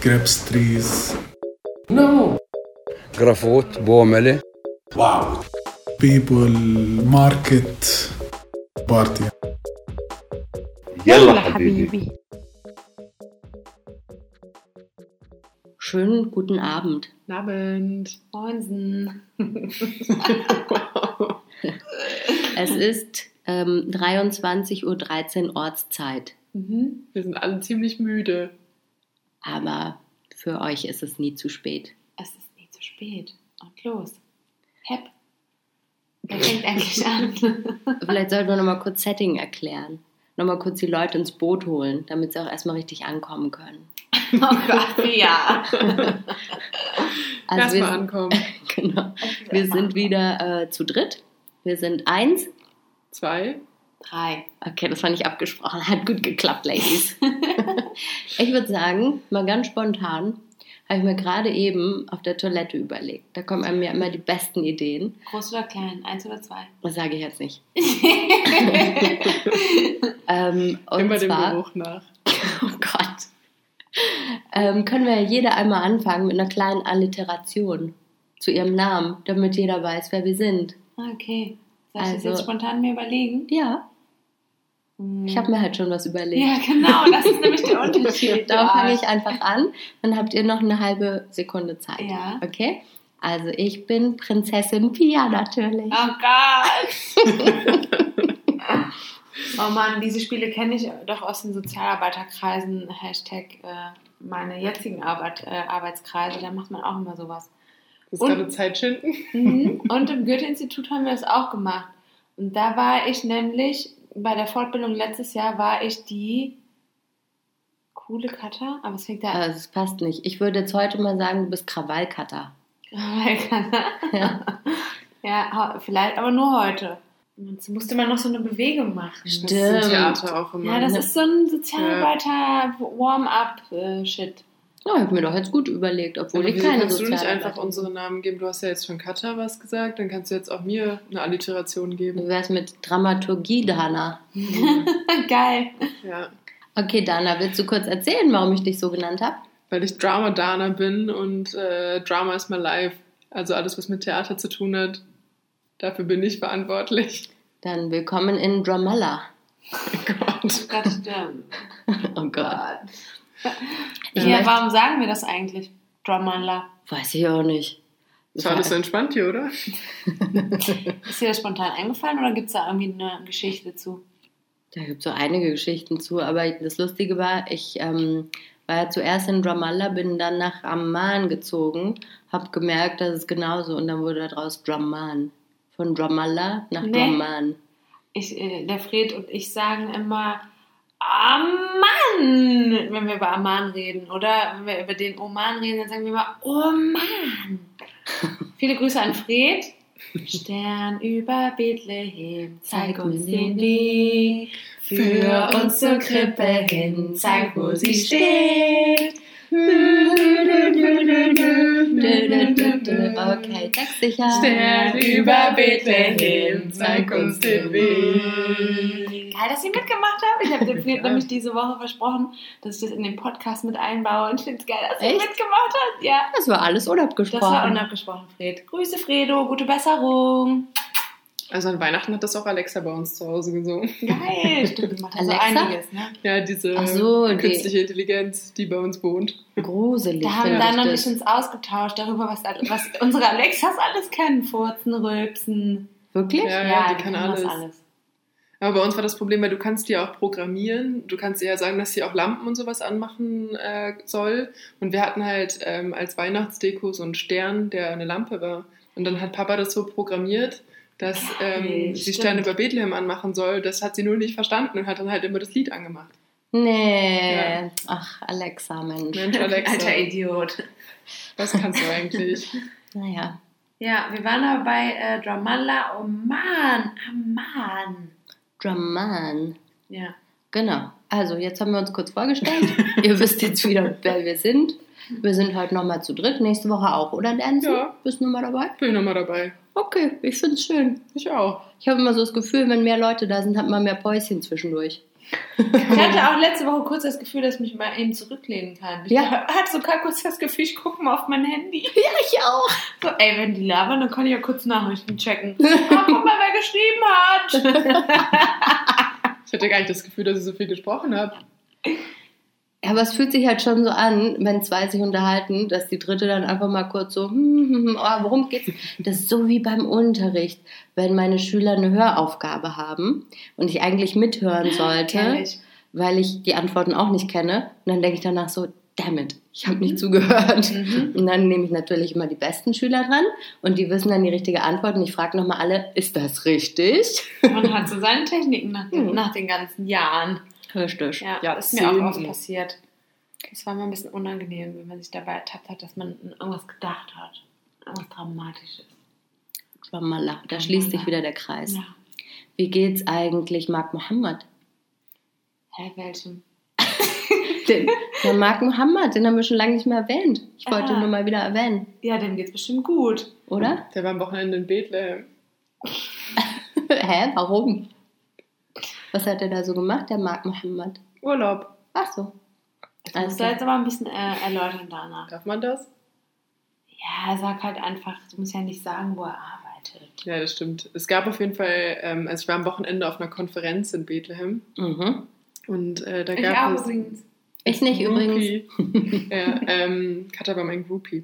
grapes trees. No. Grafot, Bomele. Wow. People, market, party. يلا حبيبي Schönen guten Abend. Guten Abend. Moinsen. Es ist ähm, 23.13 Uhr Ortszeit. Mhm. Wir sind alle ziemlich müde. Aber für euch ist es nie zu spät. Es ist nie zu spät. Und los. Hep. Wer fängt eigentlich an? Vielleicht sollten wir nochmal kurz Setting erklären. Nochmal kurz die Leute ins Boot holen, damit sie auch erstmal richtig ankommen können. oh Gott, ja. Also Lass wir, mal ankommen. genau. wir sind wieder äh, zu dritt. Wir sind eins. Zwei. Drei. Okay, das war nicht abgesprochen. Hat gut geklappt, Ladies. ich würde sagen, mal ganz spontan, habe ich mir gerade eben auf der Toilette überlegt. Da kommen einem ja immer die besten Ideen. Groß oder klein? Eins oder zwei? Das sage ich jetzt nicht. ähm, und Immer dem zwar, Geruch nach. oh Gott, ähm, können wir ja jeder einmal anfangen mit einer kleinen Alliteration zu ihrem Namen, damit jeder weiß, wer wir sind. Okay. Soll ich das Also- jetzt spontan mir überlegen? Ja, ich habe mir halt schon was überlegt. Ja, genau. Das ist nämlich der Unterschied. Ja. fange ich einfach an. Dann habt ihr noch eine halbe Sekunde Zeit. Ja. Okay? Also ich bin Prinzessin Pia natürlich. Oh Gott. oh Mann, diese Spiele kenne ich doch aus den Sozialarbeiterkreisen. Hashtag äh, meine jetzigen Arbeit, äh, Arbeitskreise. Da macht man auch immer sowas. Das ist Und- gerade Zeitschinden. Mhm. Und im Goethe-Institut haben wir das auch gemacht. Und da war ich nämlich, bei der Fortbildung letztes Jahr war ich die coole Cutter, aber es fängt da Also es passt nicht. Ich würde jetzt heute mal sagen, du bist Krawallcutter. Ja. ja, hau- vielleicht, aber nur heute. Jetzt musste man noch so eine Bewegung machen. Das ist Stimmt. Theater auch immer. Ja, das ne? ist so ein Sozialarbeiter-Warm-up-Shit. Ja, ich habe mir doch jetzt gut überlegt, obwohl Aber ich keine kannst du nicht einfach unsere Namen geben? Du hast ja jetzt schon Katha was gesagt, dann kannst du jetzt auch mir eine Alliteration Wie geben. wär's mit Dramaturgie, Dana? Geil. Ja. Okay, Dana, willst du kurz erzählen, warum ich dich so genannt habe? Weil ich Drama-Dana bin und äh, Drama is my life. Also alles, was mit Theater zu tun hat, dafür bin ich verantwortlich. Dann willkommen in Dramalla. Oh Gott. Gott, stimmt. Oh Gott. Ich Ja, möchte- warum sagen wir das eigentlich? Drummanla. Weiß ich auch nicht. Das war alles so entspannt hier, oder? Ist dir das spontan eingefallen oder gibt es da irgendwie eine Geschichte zu? Da gibt es so einige Geschichten zu, aber das Lustige war, ich ähm, war ja zuerst in Ramallah, bin dann nach Amman gezogen, habe gemerkt, dass es genauso und dann wurde daraus Dramman. Von Ramallah nach Nee. Dramman. Ich, äh, der Fred und ich sagen immer Amman, wenn wir über Amman reden. Oder wenn wir über den Oman reden, dann sagen wir immer Oman. Viele Grüße an Fred. Stern über Bethlehem, zeig uns den Weg. Für uns zur Krippe hin, zeig, wo sie steht. Okay, textsicher. Stern über Bethlehem, zeig uns den Weg. Geil, dass ihr mitgemacht habt. Ich habe dem Fred nämlich diese Woche versprochen, dass ich das in den Podcast mit einbaue. Und ich finde es geil, dass ihr Echt? mitgemacht habt. Ja. Das war alles unabgesprochen. Das war unabgesprochen, Fred. Grüße, Fredo. Gute Besserung. Also an Weihnachten hat das auch Alexa bei uns zu Hause gesungen. Geil. Stimmt, die macht also Alexa? einiges, ne? Ja, diese so, die- künstliche Intelligenz, die bei uns wohnt. Gruselig. Da haben finde Dan ich und das. ich uns ausgetauscht darüber, was, was unsere Alexas alles können. Furzen, Rülpsen. Wirklich? Ja, ja, die die kann können das alles. Aber bei uns war das Problem, weil du kannst die auch programmieren. Du kannst ihr ja sagen, dass sie auch Lampen und sowas anmachen äh, soll. Und wir hatten halt ähm, als Weihnachtsdeko so einen Stern, der eine Lampe war. Und dann hat Papa das so programmiert, dass ähm, sie stimmt. Sterne über Bethlehem anmachen soll. Das hat sie nur nicht verstanden und hat dann halt immer das Lied angemacht. Nee. Ja. Ach, Alexa, Mensch. Mensch, Alexa, Alter Idiot. was kannst du eigentlich? Naja. Ja, wir waren aber bei äh, Dramalla. Oh Mann, Amman. Dramman. Ja. Genau. Also, jetzt haben wir uns kurz vorgestellt. Ihr wisst jetzt wieder, wer wir sind. Wir sind heute nochmal zu dritt. Nächste Woche auch, oder, Nancy? Ja. Bist du nochmal dabei? Bin ich nochmal dabei. Okay, ich finde es schön. Ich auch. Ich habe immer so das Gefühl, wenn mehr Leute da sind, hat man mehr Päuschen zwischendurch. Ich hatte auch letzte Woche kurz das Gefühl, dass ich mich mal eben zurücklehnen kann. Ich Ja. hatte sogar kurz das Gefühl, ich gucke mal auf mein Handy. Ja, ich auch. So, ey, wenn die labern, dann kann ich ja kurz Nachrichten checken. Ah, guck mal, wer geschrieben hat. Ich hatte gar nicht das Gefühl, dass ich so viel gesprochen habe. Ja, aber es fühlt sich halt schon so an, wenn zwei sich unterhalten, dass die dritte dann einfach mal kurz so, hm, hm, hm, oh, worum geht's? Das ist so wie beim Unterricht, wenn meine Schüler eine Höraufgabe haben und ich eigentlich mithören sollte, weil ich die Antworten auch nicht kenne. Und dann denke ich danach so, damn it, ich habe nicht zugehört. Mhm. Und dann nehme ich natürlich immer die besten Schüler dran und die wissen dann die richtige Antwort und ich frage nochmal alle, ist das richtig? Man hat so seine Techniken nach, Mhm. nach den ganzen Jahren. Richtig. Ja, Ja, das ist mir auch oft passiert. Es war mal ein bisschen unangenehm, wenn man sich dabei ertappt hat, dass man an irgendwas gedacht hat. Irgendwas Dramatisches. Ramallah, da schließt sich wieder der Kreis. Ja. Wie geht's eigentlich Mark Mohammed? Hä, welchem? Den, der Mark Mohammed, den haben wir schon lange nicht mehr erwähnt. Ich wollte Ah. nur mal wieder erwähnen, Ja, dem geht's bestimmt gut. oder? Der war am Wochenende in Bethlehem. Hä, warum? Was hat er da so gemacht, der Mark Mohammed? Urlaub. Ach so. Das musst du Also. jetzt aber ein bisschen äh, erläutern danach. Darf man das? Ja, sag halt einfach, du musst ja nicht sagen, wo er arbeitet. Ja, das stimmt. Es gab auf jeden Fall, ähm, also ich war am Wochenende auf einer Konferenz in Bethlehem Mhm. und äh, da Ich gab auch es übrigens. Ich nicht übrigens. Groupie. ja, ähm, Katha war mein Groupie.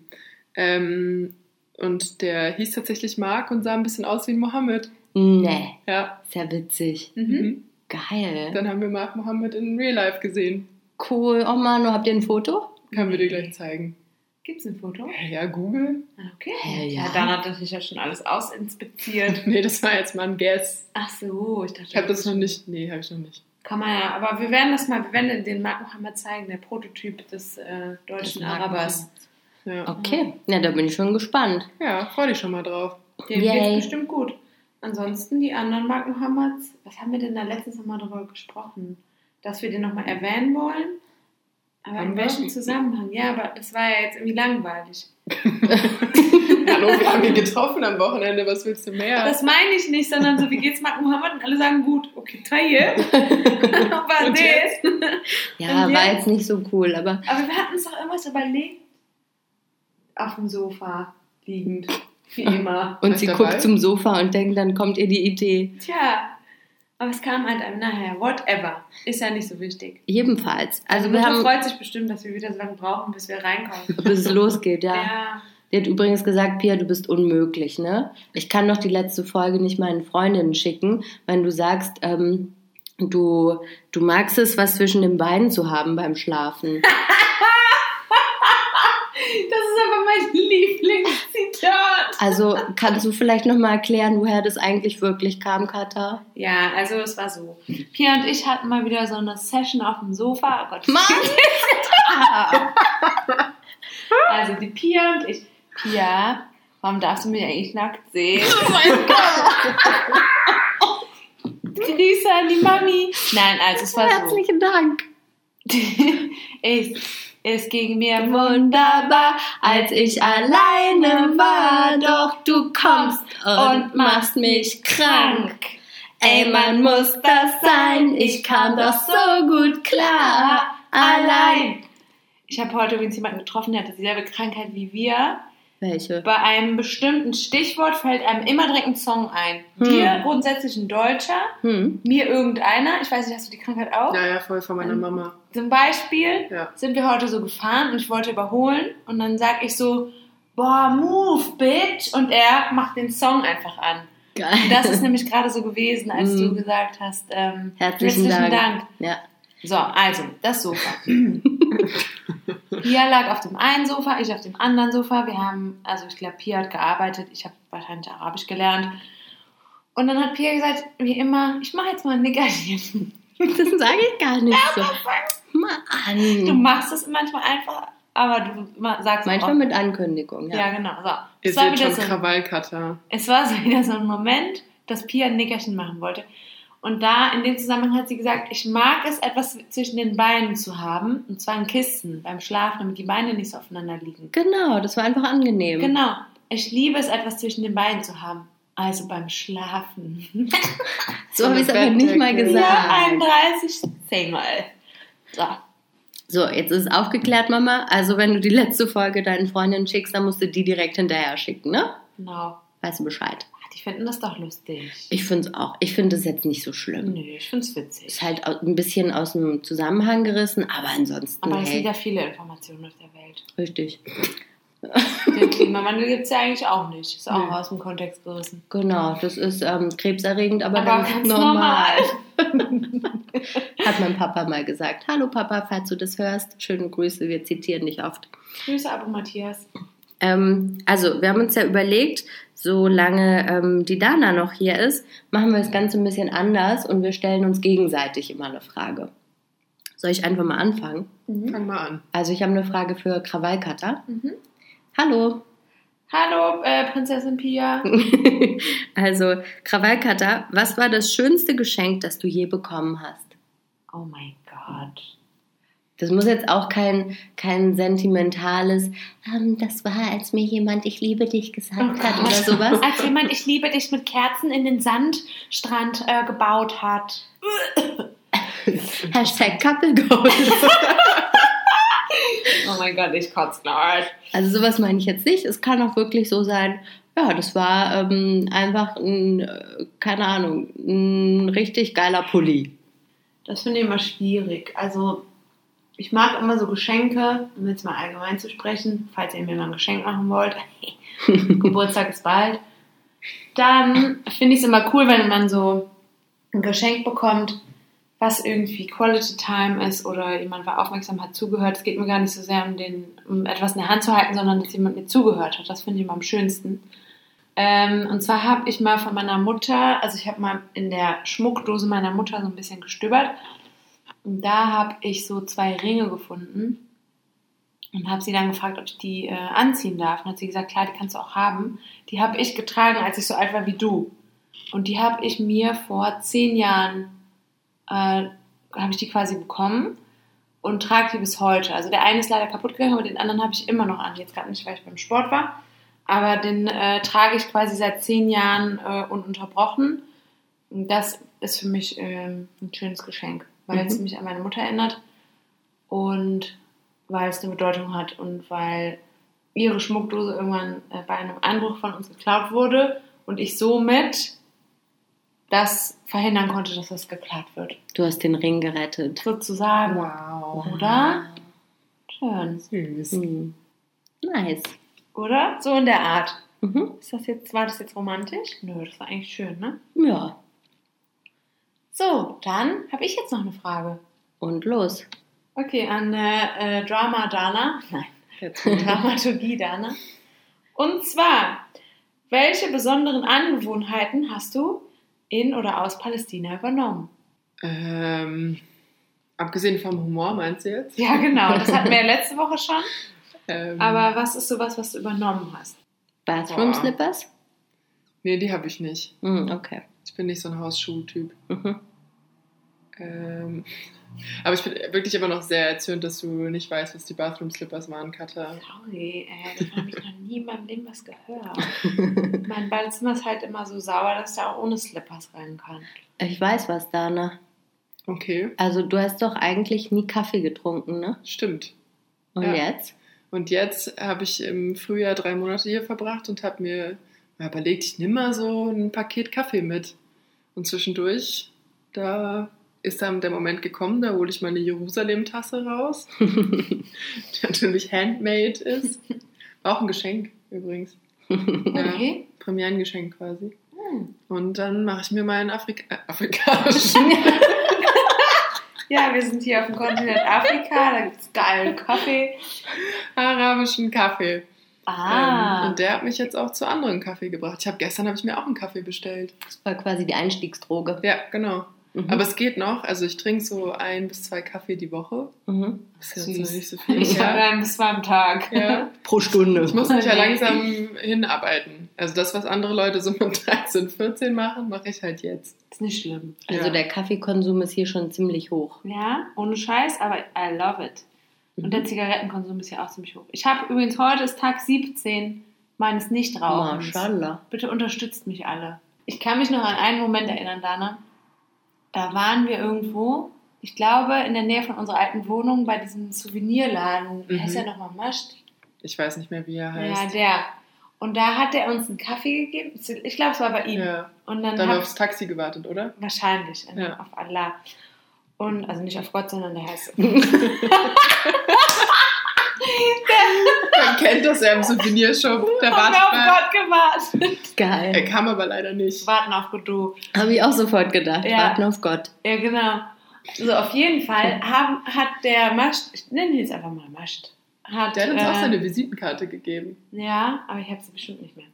Ähm, und der hieß tatsächlich Mark und sah ein bisschen aus wie ein Mohammed. Nee, Ja. ist ja witzig. Mhm. Geil. Dann haben wir Mark Mohammed in Real Life gesehen. Cool. Oh Manu, habt ihr ein Foto? Können wir dir gleich zeigen. Gibt's ein Foto? Ja, Google. Ah, Okay. Ja. ja. dann hat natürlich ja schon alles ausinspiziert. Nee, das war jetzt mal ein Guess. Ach so, ich dachte. Ich habe das noch nicht. Nee, habe ich noch nicht. Kann man ja, aber wir werden das mal, wir werden den Mark Mohammed zeigen, der Prototyp des äh, deutschen Mark Arabers. Ja, Okay. Ja, da bin ich schon gespannt. ja freu dich schon mal drauf. Dem Yay. geht's bestimmt gut. Ansonsten die anderen Mark Mohammeds, was haben wir denn da letztens nochmal drüber gesprochen? Dass wir den nochmal erwähnen wollen? Aber Haben in wir? welchem Zusammenhang? Ja, aber das war ja jetzt irgendwie langweilig. Hallo, wir haben ihn getroffen am Wochenende. Was willst du mehr? Das meine ich nicht, sondern so, wie geht's Mark Mohammed? Und alle sagen gut. Okay, Taille. Und das. Ja, war jetzt? jetzt nicht so cool, aber Aber wir hatten uns doch irgendwas überlegt. Auf dem Sofa liegend. Wie immer. und sie dabei? guckt zum Sofa und denkt, dann kommt ihr die Idee. Tja. Aber es kam halt einem nachher. Whatever. Ist ja nicht so wichtig. Ebenfalls. Also Meine wir haben, freut sich bestimmt, dass wir wieder so lange brauchen, bis wir reinkommen. bis es losgeht, ja. Ja. Die hat übrigens gesagt, Pia, du bist unmöglich, ne? Ich kann doch die letzte Folge nicht meinen Freundinnen schicken, wenn du sagst, ähm, du, du magst es, was zwischen den Beinen zu haben beim Schlafen. Das ist aber mein Lieblingszitat. Also kannst du vielleicht nochmal erklären, woher das eigentlich wirklich kam, Katha? Ja, also es war so. Pia und ich hatten mal wieder so eine Session auf dem Sofa. Oh Gott, Mann! Also die Pia und ich. Pia, warum darfst du mich eigentlich nackt sehen? Oh mein Gott! Grüße an die Mami. Nein, also es war so. Herzlichen Dank. Es, es ging mir wunderbar, als ich alleine war. Doch du kommst und machst mich krank. Ey, man muss das sein. Ich kam doch so gut klar. Allein. Ich habe heute übrigens jemanden getroffen, der hat dieselbe Krankheit wie wir. Welche? Bei einem bestimmten Stichwort fällt einem immer direkt ein Song ein. Hm. Dir grundsätzlich ein Deutscher, Hm? mir irgendeiner. Ich weiß nicht, hast du die Krankheit auch? Ja, ja, voll von meiner Mama. Zum Beispiel Ja. sind wir heute so gefahren und ich wollte überholen und dann sag ich so, boah, move, bitch. Und er macht den Song einfach an. Geil. Das ist nämlich gerade so gewesen, als Mhm. du gesagt hast, ähm, Herzlichen, Dank. Ja. So, also, das Sofa. Pia lag auf dem einen Sofa, ich auf dem anderen Sofa. Wir haben, also ich glaube, Pia hat gearbeitet, ich habe wahrscheinlich Arabisch gelernt. Und dann hat Pia gesagt, wie immer, ich mache jetzt mal ein Nickerchen. Das sage ich gar nicht so. Du Mann. machst es manchmal einfach, aber du sagst Manchmal auch, mit Ankündigung, Ja, ja. genau. So. Ihr Es war, seht wieder schon so, ein- Krawallcutter. es war so wieder so ein Moment, dass Pia ein Nickerchen machen wollte. Und da, in dem Zusammenhang hat sie gesagt, ich mag es, etwas zwischen den Beinen zu haben. Und zwar ein Kissen beim Schlafen, damit die Beine nicht so aufeinander liegen. Genau, das war einfach angenehm. Genau. Ich liebe es, etwas zwischen den Beinen zu haben. Also beim Schlafen. So habe ich es aber nicht mal gesagt. Ja, 31 Zehnmal. So. So, jetzt ist es aufgeklärt, Mama. Also, wenn du die letzte Folge deinen Freundinnen schickst, dann musst du die direkt hinterher schicken, ne? Genau. Weißt du Bescheid? Die finden das doch lustig. Ich finde es auch. Ich finde es jetzt nicht so schlimm. Nö, ich find's witzig. Ist halt ein bisschen aus dem Zusammenhang gerissen, aber ansonsten, Aber es hey, sind ja viele Informationen auf der Welt. richtig. Den Klimawandel gibt es ja eigentlich auch nicht. Ist auch Nö. aus dem Kontext gerissen. Genau, das ist ähm, krebserregend, aber, Aber ganz, ganz normal. Hat mein Papa mal gesagt. Hallo Papa, falls du das hörst. Schöne Grüße, wir zitieren dich oft. Grüße, Abo Matthias. Ähm, also, wir haben uns ja überlegt, solange ähm, die Dana noch hier ist, machen wir das Ganze ein bisschen anders und wir stellen uns gegenseitig immer eine Frage. Soll ich einfach mal anfangen? Fang mal an. Also, ich habe eine Frage für Krawallkatter. Mhm. Hallo. Hallo, äh, Prinzessin Pia. also, Krawallkatter, was war das schönste Geschenk, das du je bekommen hast? Oh mein Gott. Das muss jetzt auch kein, kein sentimentales, ähm, das war, als mir jemand ich liebe dich gesagt Oh hat oder sowas. Als jemand Ich liebe dich mit Kerzen in den Sandstrand äh, gebaut hat. Hashtag Couple Goals. Oh mein Gott, ich kotze gleich. Also sowas meine ich jetzt nicht. Es kann auch wirklich so sein, ja, das war ähm, einfach ein, äh, keine Ahnung, ein richtig geiler Pulli. Das finde ich immer schwierig. Also, ich mag immer so Geschenke, um jetzt mal allgemein zu sprechen, falls ihr mir mal ein Geschenk machen wollt. Geburtstag ist bald. Dann finde ich es immer cool, wenn man so ein Geschenk bekommt, was irgendwie Quality Time ist oder jemand war aufmerksam, hat zugehört. Es geht mir gar nicht so sehr um, den, um etwas in der Hand zu halten, sondern dass jemand mir zugehört hat. Das finde ich immer am schönsten. Ähm, und zwar habe ich mal von meiner Mutter, also ich habe mal in der Schmuckdose meiner Mutter so ein bisschen gestöbert. Und da habe ich so zwei Ringe gefunden und habe sie dann gefragt, ob ich die äh, anziehen darf. Und hat sie gesagt, klar, die kannst du auch haben. Die habe ich getragen, als ich so alt war wie du. Und die habe ich mir vor zehn Jahren, äh, habe ich die quasi bekommen und trage die bis heute. Also der eine ist leider kaputt gegangen, aber den anderen habe ich immer noch an. Jetzt gerade nicht, weil ich beim Sport war. Aber den äh, trage ich quasi seit zehn Jahren äh, ununterbrochen. Und das ist für mich ähm, ein schönes Geschenk, weil es Mhm. mich an meine Mutter erinnert und weil es eine Bedeutung hat und weil ihre Schmuckdose irgendwann äh, bei einem Einbruch von uns geklaut wurde und ich somit das verhindern konnte, dass das geklaut wird. Du hast den Ring gerettet. Sozusagen. Wow. Oder? Schön. Süß. Hm. Nice. Oder? So in der Art. Mhm. Ist das jetzt, war das jetzt romantisch? Nö, das war eigentlich schön, ne? Ja. So, dann habe ich jetzt noch eine Frage. Und los. Okay, an äh, äh, Drama Dana. Nein, Dramaturgie Dana. Und zwar, welche besonderen Angewohnheiten hast du in oder aus Palästina übernommen? Ähm, abgesehen vom Humor, meinst du jetzt? Ja, genau, das hatten wir ja letzte Woche schon. Ähm, Aber was ist sowas, was du übernommen hast? Bathroom Boah. Slippers? Nee, die habe ich nicht. Hm, okay. Ich bin nicht so ein Hausschuh-Typ. Mhm. Ähm, aber ich bin wirklich immer noch sehr erzürnt, dass du nicht weißt, was die Bathroom Slippers waren, Katha. Sorry, äh, das habe ich noch nie in meinem Leben was gehört. mein Badezimmer ist halt immer so sauber, dass da auch ohne Slippers rein kann. Ich weiß was, Dana. Okay, Also du hast doch eigentlich nie Kaffee getrunken, ne? stimmt. Und Ja. jetzt? Und jetzt habe ich im Frühjahr drei Monate hier verbracht und habe mir mal überlegt, ich nehme mal so ein Paket Kaffee mit. Und zwischendurch, da ist dann der Moment gekommen, da hole ich meine Jerusalem-Tasse raus, die natürlich handmade ist. War auch ein Geschenk übrigens. Okay. Premierengeschenk quasi. Hm. Und dann mache ich mir meinen Afrika äh, afrikanischen, Ja, wir sind hier auf dem Kontinent Afrika, da gibt es geilen Kaffee. arabischen Kaffee. Ah. Ähm, und der hat mich jetzt auch zu anderen Kaffee gebracht. Ich habe gestern habe ich mir auch einen Kaffee bestellt. Das war quasi die Einstiegsdroge. Ja, genau. Mhm. Aber es geht noch. Also ich trinke so ein bis zwei Kaffee die Woche. mhm. Das ist jetzt noch nicht so viel. ich habe ja. einen bis zwei am Tag. Ja. Pro Stunde. Ich muss mich ja langsam hinarbeiten. Also das, was andere Leute so mit 13, 14 machen, mache ich halt jetzt. Ist nicht schlimm. Also Ja. der Kaffeekonsum ist hier schon ziemlich hoch. Ja, ohne Scheiß, aber I love it. Und der Zigarettenkonsum ist ja auch ziemlich hoch. Ich habe übrigens heute ist Tag 17 meines Nichtrauchens. Maschallah. Bitte unterstützt mich alle. Ich kann mich noch an einen Moment erinnern, Dana. Da waren wir irgendwo. ich glaube, in der Nähe von unserer alten Wohnung bei diesem Souvenirladen. Wie Mhm. heißt der nochmal? Mascht? Ich weiß nicht mehr, wie er Ja, heißt. der. Und da hat er uns einen Kaffee gegeben. Ich glaube, es war bei ihm. Ja. Und dann, Dann aufs Taxi gewartet, oder? wahrscheinlich Ja. auf Allah. Und also nicht auf Gott, sondern der heißt. Man kennt das ja im Souvenirshop. Der Haben wir auf wartet Gott gewartet. Er Geil. kam aber leider nicht. Warten auf Godot. Habe ich auch sofort gedacht. Ja. Warten auf Gott. Ja, genau. So, auf jeden Fall haben, hat der Mascht, ich nenne ihn jetzt einfach mal Mascht. Hat, Der hat uns äh, auch seine Visitenkarte gegeben. Ja, aber ich habe sie bestimmt nicht mehr.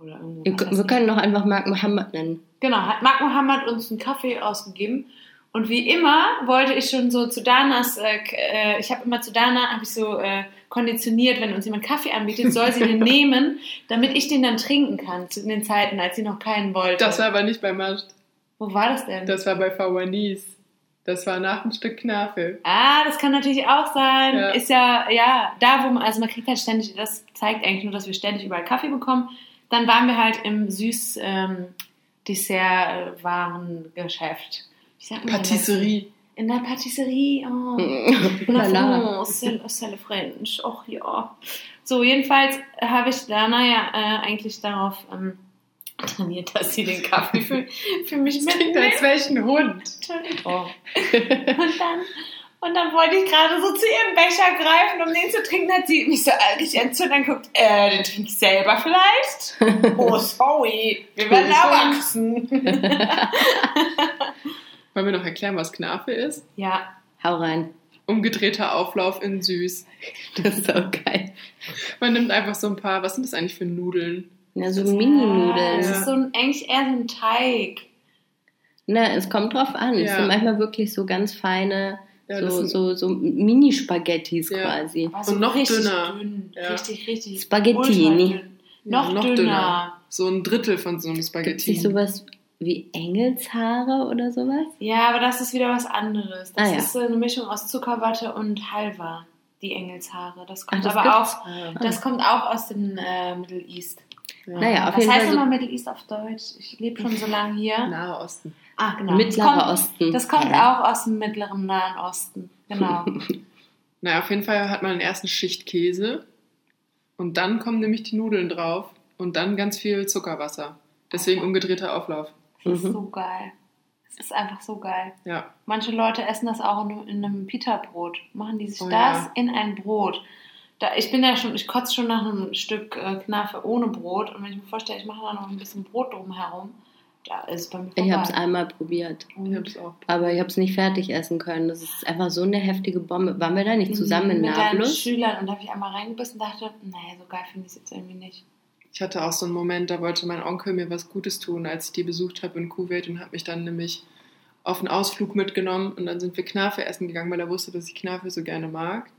Oder irgendwo. Wir, können noch einfach Mark Mohammed nennen. Genau, hat Marc Mohammed uns einen Kaffee ausgegeben. Und wie immer wollte ich schon so zu Danas, äh, äh, ich habe immer zu Dana, habe ich so äh, konditioniert, wenn uns jemand Kaffee anbietet, soll sie den nehmen, damit ich den dann trinken kann, zu in den Zeiten, als sie noch keinen wollte. Das war aber nicht bei Mascht. Wo war das denn? Das war bei Fawanis. Das war nach einem Stück Knafel. ah, das kann natürlich auch sein. Ja. Ist ja, ja, da wo man, also man kriegt halt ständig, das zeigt eigentlich nur, dass wir ständig überall Kaffee bekommen. Dann waren wir halt im Süß ähm, Dessertwarengeschäft. Ich sag mal, Patisserie. In der Patisserie. Oh. La France, c'est le French. Och ja. So, jedenfalls habe ich Dana ja äh, eigentlich darauf ähm, trainiert, dass sie den Kaffee für, für mich Das klingt mitnimmt. als welchen Hund. Entschuldigung. Und dann, und dann wollte ich gerade so zu ihrem Becher greifen, um den zu trinken, hat sie mich so richtig entzündet und guckt, äh, den trinke ich selber vielleicht? oh, sorry, wir werden erwachsen. Wollen wir noch erklären, was Knafe ist? ja, Hau rein. Umgedrehter Auflauf in süß. Das ist so geil. Man nimmt einfach so ein paar, was sind das eigentlich für Nudeln? Na, so Ah, das Mini-Nudeln. ist so ein, eigentlich eher so ein Teig. Na, es kommt drauf an. Es Ja. sind manchmal wirklich so ganz feine, Ja, so, so, so Mini-Spaghettis Ja. quasi. Aber so Und noch richtig dünner. Dünn, Ja. Richtig, richtig. Spaghettini. ultradünn. Noch, Ja, noch dünner. dünner. So ein Drittel von so einem Gibt es Spaghetti. nicht sowas wie Engelshaare oder sowas? Ja, aber das ist wieder was anderes. Das Ah, ja. ist so eine Mischung aus Zuckerwatte und Halva, die Engelshaare. Das kommt das aber gibt's? auch, Ah, das kommt auch aus dem äh, Middle East. ja. Naja, auf was jeden heißt Fall so nochmal Middle East auf Deutsch? Ich lebe schon so lange hier. Nahe Osten. Ah, genau. Mittlerer das kommt, Osten. Das kommt Hä? auch aus dem mittleren Nahen Osten. Genau. Naja, auf jeden Fall hat man einen ersten Schicht Käse. Und dann kommen nämlich die Nudeln drauf. Und dann ganz viel Zuckerwasser. Deswegen umgedrehter Auflauf. Das ist Mhm. so geil. Es ist einfach so geil. Ja. Manche Leute essen das auch in, in einem Pita-Brot. Machen die sich Oh das ja. in ein Brot. Da, ich bin ja schon, ich kotze schon nach einem Stück äh, Knafe ohne Brot. Und wenn ich mir vorstelle, ich mache da noch ein bisschen Brot drumherum, da ist es bei mir vorbei. Ich habe es einmal probiert. Ich hab's auch. Aber ich habe es nicht fertig essen können. Das ist einfach so eine heftige Bombe. Waren wir da nicht zusammen in mit deinen Nablus? Schülern und da habe ich einmal reingebissen und dachte, nee, so geil finde ich es jetzt irgendwie nicht. Ich hatte auch so einen Moment, da wollte mein Onkel mir was Gutes tun, als ich die besucht habe in Kuwait und hat mich dann nämlich auf einen Ausflug mitgenommen und dann sind wir Knafe essen gegangen, weil er wusste, dass ich Knafe so gerne mag.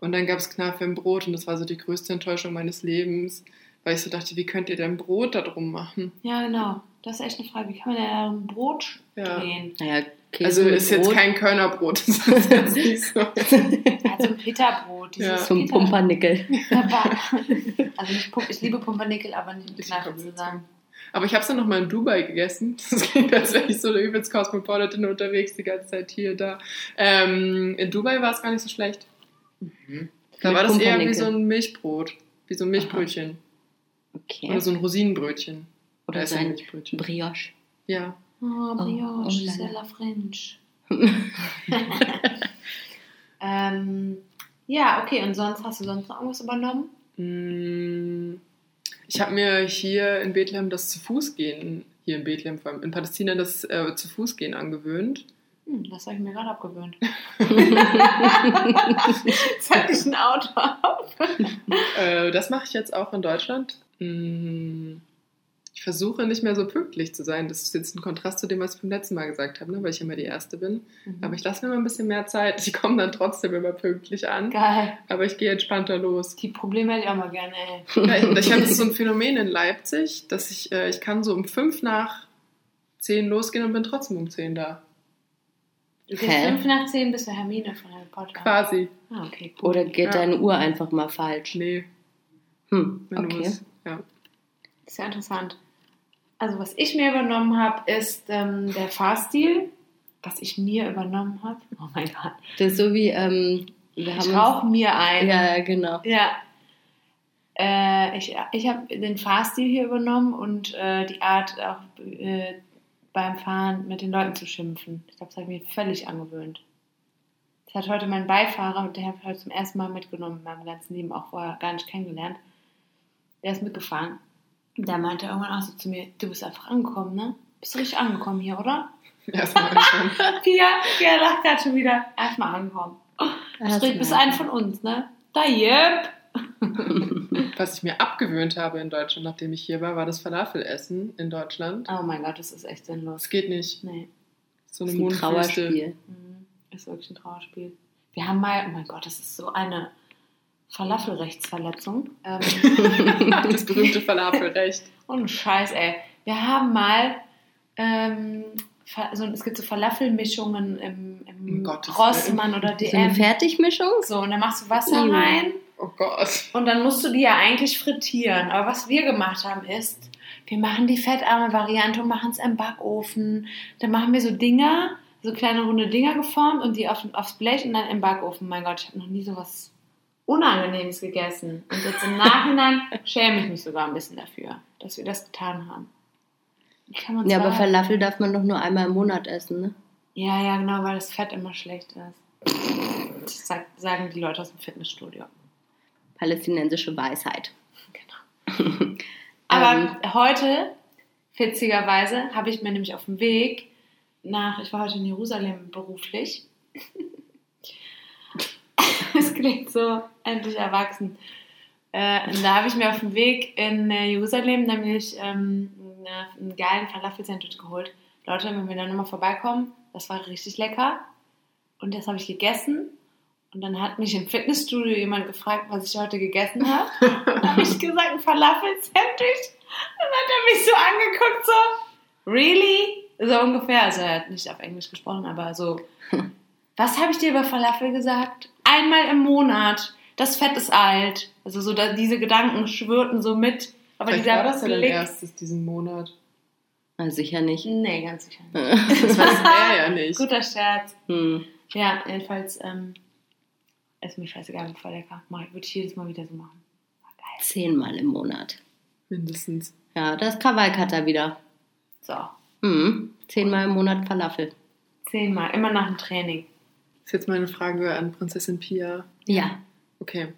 Und dann gab es Knafe im Brot und das war so die größte Enttäuschung meines Lebens, weil ich so dachte, wie könnt ihr denn Brot da drum machen? Ja, genau. Das ist echt eine Frage. Wie kann man denn da ein Brot Ja. drehen? Naja, Käse Also ist jetzt kein Körnerbrot, das ist jetzt nicht so. Also ein Pita-Brot. Ja. dieses Zum Pita- Pumpernickel. Also Pum ich liebe Pumpernickel, aber nicht Ich zusammen. Aber ich habe es dann noch mal in Dubai gegessen. Das klingt, als wäre ich so eine übelst Cosmopolitan unterwegs, die ganze Zeit hier, da. Ähm, in Dubai war es gar nicht so schlecht. Da Mit war das eher wie so ein Milchbrot. Wie so ein Milchbrötchen. Okay. Oder so ein Rosinenbrötchen. Oder Da ist so ein ein Milchbrötchen. Brioche. Ja. Oh, Brioche, oh, c'est la French. ähm, ja, okay. Und sonst hast du sonst noch irgendwas übernommen? Mm, Ich habe mir hier in Bethlehem das zu Fuß gehen, hier in Bethlehem, vor allem in Palästina, das äh, zu Fuß gehen angewöhnt. Hm, das habe ich mir gerade abgewöhnt. Seit ich ein Auto habe. Äh, das mache ich jetzt auch in Deutschland. Mm, Ich versuche nicht mehr so pünktlich zu sein. Das ist jetzt ein Kontrast zu dem, was ich beim letzten Mal gesagt habe, ne? weil ich immer die Erste bin. Aber ich lasse mir mal ein bisschen mehr Zeit. Ich komme dann trotzdem immer pünktlich an. Geil. Aber ich gehe entspannter los. Die Probleme hätte ich auch mal gerne, ey. Ja, ich ich habe so ein Phänomen in Leipzig, dass ich, äh, ich kann so um fünf nach zehn losgehen und bin trotzdem um zehn da. Du gehst Hä? 5 nach 10 bis zur Hermine von Harry Potter. Quasi. Ah, okay, cool. Oder geht Ja. deine Uhr einfach mal falsch? Nee, Hm, wenn du okay. musst. Ja. Das ist ja interessant. Also, was ich mir übernommen habe, ist ähm, der Fahrstil. was ich mir übernommen habe. Oh mein Gott. Das ist so wie, ähm, wir haben Ich rauche mir uns, ein. Ja, genau. Ja. Äh, ich ich habe den Fahrstil hier übernommen und äh, die Art auch äh, beim Fahren mit den Leuten zu schimpfen. Ich glaube, das habe ich mir völlig angewöhnt. Das hat heute mein Beifahrer, und der habe ich heute zum ersten Mal mitgenommen in meinem ganzen Leben, auch vorher gar nicht kennengelernt. Der ist mitgefahren. Und Da meinte er irgendwann auch so zu mir, du bist einfach angekommen, ne? Bist du richtig angekommen hier, oder? Erstmal anfangen. Pia, Pia lacht gerade schon wieder. Erstmal angekommen. Das du bist ein von uns, ne? Da, yep. Was ich mir abgewöhnt habe in Deutschland, nachdem ich hier war, war das Falafelessen in Deutschland. Oh mein Gott, das ist echt sinnlos. Das geht nicht. Nee. So Das eine ist ein. Trauerspiel. Mhm. Ist wirklich ein Trauerspiel. Wir haben mal, oh mein Gott, das ist so eine Falafelrechtsverletzung. Ähm, Das berühmte Falafelrecht. ohne Scheiß, ey. Wir haben mal, ähm, so, es gibt so Falafelmischungen im, im Gottes Rossmann oder So eine DM. Fertigmischung? So, und dann machst du Wasser Mhm. rein Oh Gott. und dann musst du die ja eigentlich frittieren. Aber was wir gemacht haben ist, wir machen die fettarme Variante und machen es im Backofen. Dann machen wir so Dinger, so kleine runde Dinger geformt und die auf, aufs Blech und dann im Backofen. Mein Gott, ich habe noch nie so was Unangenehmes gegessen. Und jetzt im Nachhinein schäme ich mich sogar ein bisschen dafür, dass wir das getan haben. Ja, aber Falafel darf man doch nur einmal im Monat essen, ne? Ja, ja, genau, weil das Fett immer schlecht ist. Das sag- sagen die Leute aus dem Fitnessstudio. Palästinensische Weisheit. Genau. Aber heute, witzigerweise, habe ich mir nämlich auf dem Weg nach, ich war heute in Jerusalem beruflich. Es klingt so endlich erwachsen. Äh, da habe ich mir auf dem Weg in äh, Jerusalem nämlich ähm, eine, einen geilen Falafel-Sandwich geholt. Leute, wenn wir da nochmal vorbeikommen, das war richtig lecker. Und das habe ich gegessen. Und dann hat mich im Fitnessstudio jemand gefragt, was ich heute gegessen habe. Dann habe ich gesagt, ein Falafel-Sandwich. Dann hat er mich so angeguckt, so, really? So ungefähr. Also er hat nicht auf Englisch gesprochen, aber so, was habe ich dir über Falafel gesagt? Einmal im Monat. Das Fett ist alt. Also so, da, diese Gedanken schwirrten so mit. Aber Vielleicht dieser war das ja dein Blick. erstes diesen Monat. Na, sicher nicht. Nee, ganz sicher nicht. Das weiß er ja nicht. Guter Scherz. Hm. Ja, jedenfalls, ähm, ist mir scheißegal, voll lecker. Würde ich jedes Mal wieder so machen. War geil. Zehnmal im Monat. Mindestens. Ja, das ist Krawallkater wieder. So, Hm. Zehnmal im Monat Falafel. zehnmal, immer nach dem Training. Ist jetzt meine Frage an Prinzessin Pia. Ja. Okay.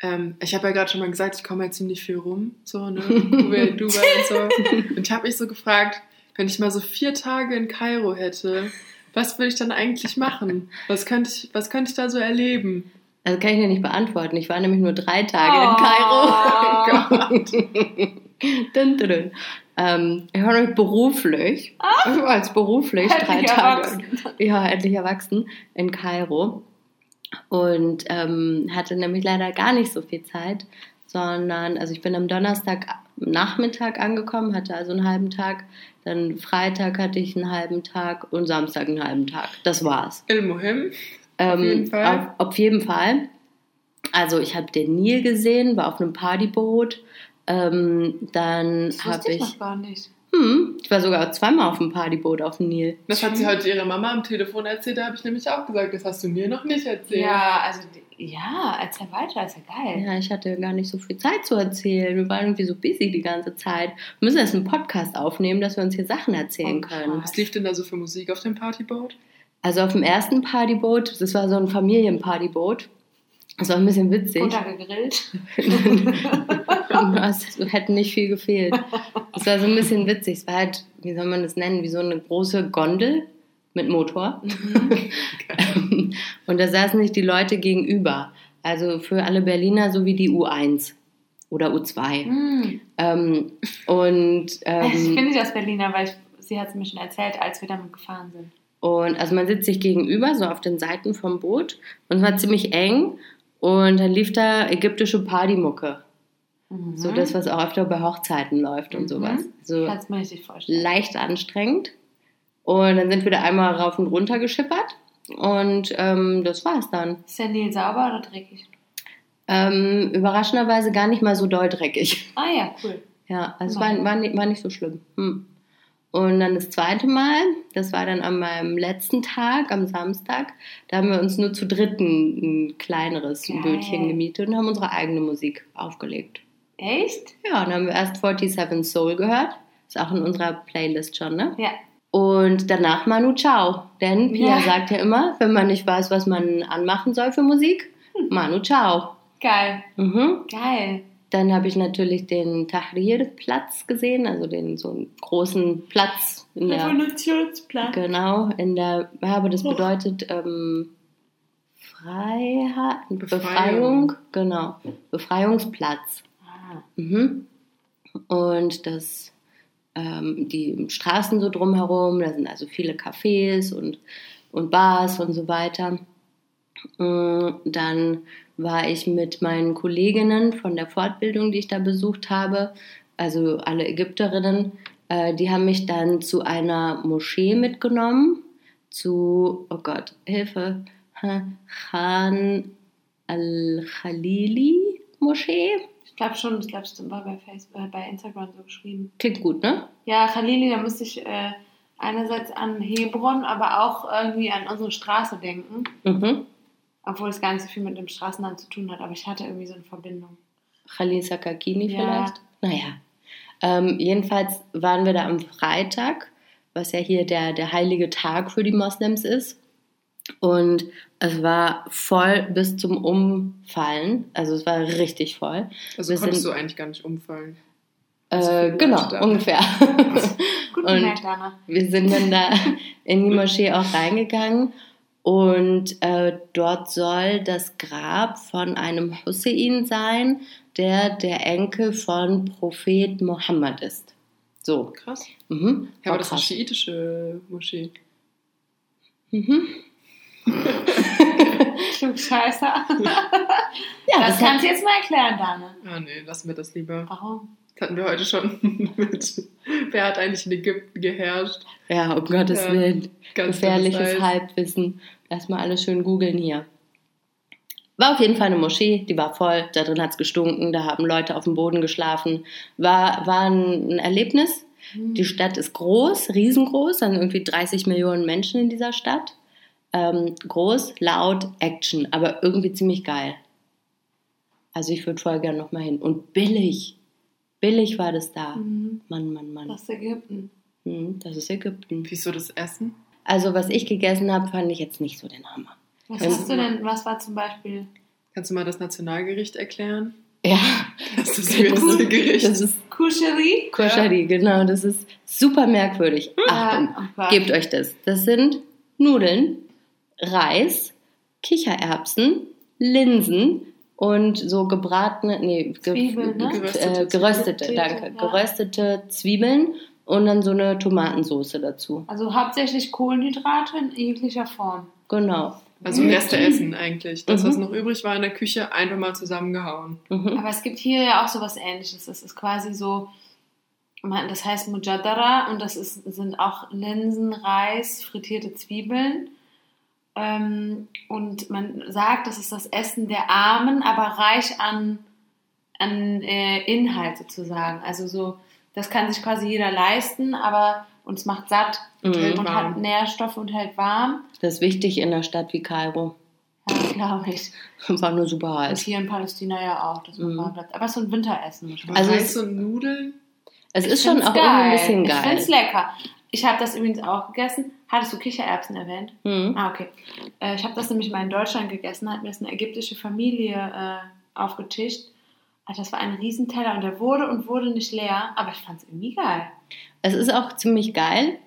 Ähm, ich habe ja gerade schon mal gesagt, ich komme ja ziemlich viel rum, so, ne? Dubai, Dubai und so. Und ich habe mich so gefragt, wenn ich mal so vier Tage in Kairo hätte, was würde ich dann eigentlich machen? Was könnte ich, was könnte ich da so erleben? Also kann ich dir nicht beantworten. Ich war nämlich nur drei Tage Oh. in Kairo. dun, dun, dun. Ähm, ich war nämlich beruflich, ich war als beruflich drei Tage, ja, endlich erwachsen, in Kairo. Und ähm, hatte nämlich leider gar nicht so viel Zeit, sondern, also ich bin am Donnerstag Nachmittag angekommen, hatte also einen halben Tag, dann Freitag hatte ich einen halben Tag und Samstag einen halben Tag. Das war's. Il Muhim. Ähm, jeden Fall. Auf, auf jeden Fall. Also ich habe den Nil gesehen, war auf einem Partyboot. Ähm, dann habe ich ich, noch gar nicht. hm, ich war sogar zweimal auf dem Partyboot auf dem Nil. Das hat sie heute ihrer Mama am Telefon erzählt, da habe ich nämlich auch gesagt, das hast du mir noch nicht erzählt. Ja, also, ja, erzähl weiter, ist ja geil. Ja, ich hatte gar nicht so viel Zeit zu erzählen. Wir waren irgendwie so busy die ganze Zeit. Wir müssen jetzt einen Podcast aufnehmen, dass wir uns hier Sachen erzählen Oh, können. Was lief denn da so für Musik auf dem Partyboot? Also auf dem ersten Partyboot, das war so ein Familienpartyboot. Das war ein bisschen witzig. Runtergegrillt. es hätte nicht viel gefehlt. Es war so ein bisschen witzig. Es war halt, wie soll man das nennen, wie so eine große Gondel mit Motor. Mhm. Und da saßen sich die Leute gegenüber. Also für alle Berliner so wie die U1 oder U2. Hm. Ähm, und, Ich ähm, bin nicht aus Berliner, weil ich, sie hat es mir schon erzählt, als wir damit gefahren sind. und also man sitzt sich gegenüber, so auf den Seiten vom Boot. Und es war ziemlich eng. Und dann lief da ägyptische Partymucke. Mhm. So das, was auch öfter bei Hochzeiten läuft und Mhm. sowas. So Kannst du mir richtig vorstellen. leicht anstrengend. Und dann sind wir da einmal rauf und runter geschippert. Und ähm, das war's dann. Ist der Nil sauber oder dreckig? Ähm, überraschenderweise gar nicht mal so doll dreckig. Ah ja, cool. Ja, also es war, war, nicht, war nicht so schlimm. Hm. Und dann das zweite Mal, das war dann an meinem letzten Tag, am Samstag, da haben wir uns nur zu dritten ein kleineres Geil. Bötchen gemietet und haben unsere eigene Musik aufgelegt. Echt? Ja, dann haben wir erst 47 Soul gehört. Ist auch in unserer Playlist schon, ne? Ja. Und danach Manu Chao. Denn Pia Ja. sagt ja immer, wenn man nicht weiß, was man anmachen soll für Musik, Hm. Manu Chao. Geil. Mhm. Geil. Dann habe ich natürlich den Tahrir-Platz gesehen, also den so einen großen Platz in der, Revolutionsplan. genau, in der, aber das bedeutet ähm, Freiheit, Befreiung. Befreiung, genau, Befreiungsplatz. Ah. Mhm. Und das, ähm, die Straßen so drumherum, da sind also viele Cafés und, und Bars und so weiter. Mm, Dann war ich mit meinen Kolleginnen von der Fortbildung, die ich da besucht habe, also alle Ägypterinnen, äh, die haben mich dann zu einer Moschee mitgenommen, zu, oh Gott, Hilfe, Ha- Khan al-Khalili Moschee. Ich glaube schon, ich glaube, es war bei, Facebook, äh, bei Instagram so geschrieben. Klingt gut, ne? Ja, Khalili, da musste ich äh, einerseits an Hebron, aber auch irgendwie an unsere Straße denken. Mhm. Obwohl es gar nicht so viel mit dem Straßennamen zu tun hat, aber ich hatte irgendwie so eine Verbindung. Khalil Sakakini Ja. vielleicht? Naja. Ähm, jedenfalls waren wir da am Freitag, was ja hier der, der heilige Tag für die Moslems ist. Und es war voll bis zum Umfallen. Also es war richtig voll. Also Wir konntest sind- du eigentlich gar nicht umfallen. Also Äh, viele genau, ungefähr. Gut Und- gemerkt, Dana. Wir sind dann da in die Moschee auch reingegangen und äh, dort soll das Grab von einem Hussein sein, der der Enkel von Prophet Mohammed ist. So. Krass. Mhm. Ja, aber das ist eine krass. schiitische Moschee. Mhm. Klugscheißer. Ja, das das, kannst du jetzt mal erklären, Dana. Ah, nee, lassen wir das lieber. Warum? Das hatten wir heute schon mit. Wer hat eigentlich in Ägypten geherrscht? ja, um Gottes Ja, Willen. Ganz Gefährliches. Halbwissen. Erstmal alles schön googeln hier. War auf jeden Fall eine Moschee, die war voll, da drin hat es gestunken, da haben Leute auf dem Boden geschlafen. War, war ein Erlebnis. Hm. Die Stadt ist groß, riesengroß, dann irgendwie 30 Millionen Menschen in dieser Stadt. Ähm, groß, laut, Action, aber irgendwie ziemlich geil. Also ich würde voll gerne nochmal hin. Und billig. Billig war das da. Mhm. Mann, Mann, Mann. Das ist Ägypten. Hm, das ist Ägypten. Wieso das Essen? Also was ich gegessen habe, fand ich jetzt nicht so den Hammer. Was Ähm, hast du denn, was war zum Beispiel? Kannst du mal das Nationalgericht erklären? Ja, Das ist das ist, Gericht. das ist Kuscherie? Koschari, genau. Das ist super merkwürdig. Achtung, oh Gott. gebt euch das. Das sind Nudeln, Reis, Kichererbsen, Linsen und so gebratene, nee, ge Zwiebeln, ne? Geröstete äh, geröstete, Zwiebeln. danke, Ja. geröstete Zwiebeln und dann so eine Tomatensoße dazu. Also hauptsächlich Kohlenhydrate in jeglicher Form. Genau. Also Reste essen eigentlich. Das, Mhm. was noch übrig war in der Küche, einfach mal zusammengehauen. Mhm. Aber es gibt hier ja auch sowas ähnliches. Das ist quasi so, man- das heißt Mujadara und das ist, sind auch Linsen, Reis, frittierte Zwiebeln. Ähm, und man sagt, das ist das Essen der Armen, aber reich an, an äh, Inhalt sozusagen. Also so, das kann sich quasi jeder leisten, aber uns macht satt Und Mhm. und warm. hat Nährstoffe und hält warm. Das ist wichtig in einer Stadt wie Kairo. Ja, glaube ich. War nur super Und heiß. hier in Palästina ja auch, dass man Mhm. warm bleibt. Aber so ein Winteressen. Also es- Reis und Nudeln? Es ist Ich schon find's auch irgendwie ein bisschen Ich geil. finde es lecker. Ich habe das übrigens auch gegessen. Hattest du Kichererbsen erwähnt? Mhm. Ah, okay. Äh, ich habe das nämlich mal in Deutschland gegessen. Hat mir das eine ägyptische Familie äh, aufgetischt. Also das war ein Riesenteller und der wurde und wurde nicht leer, aber ich fand es irgendwie geil. Es ist auch ziemlich geil,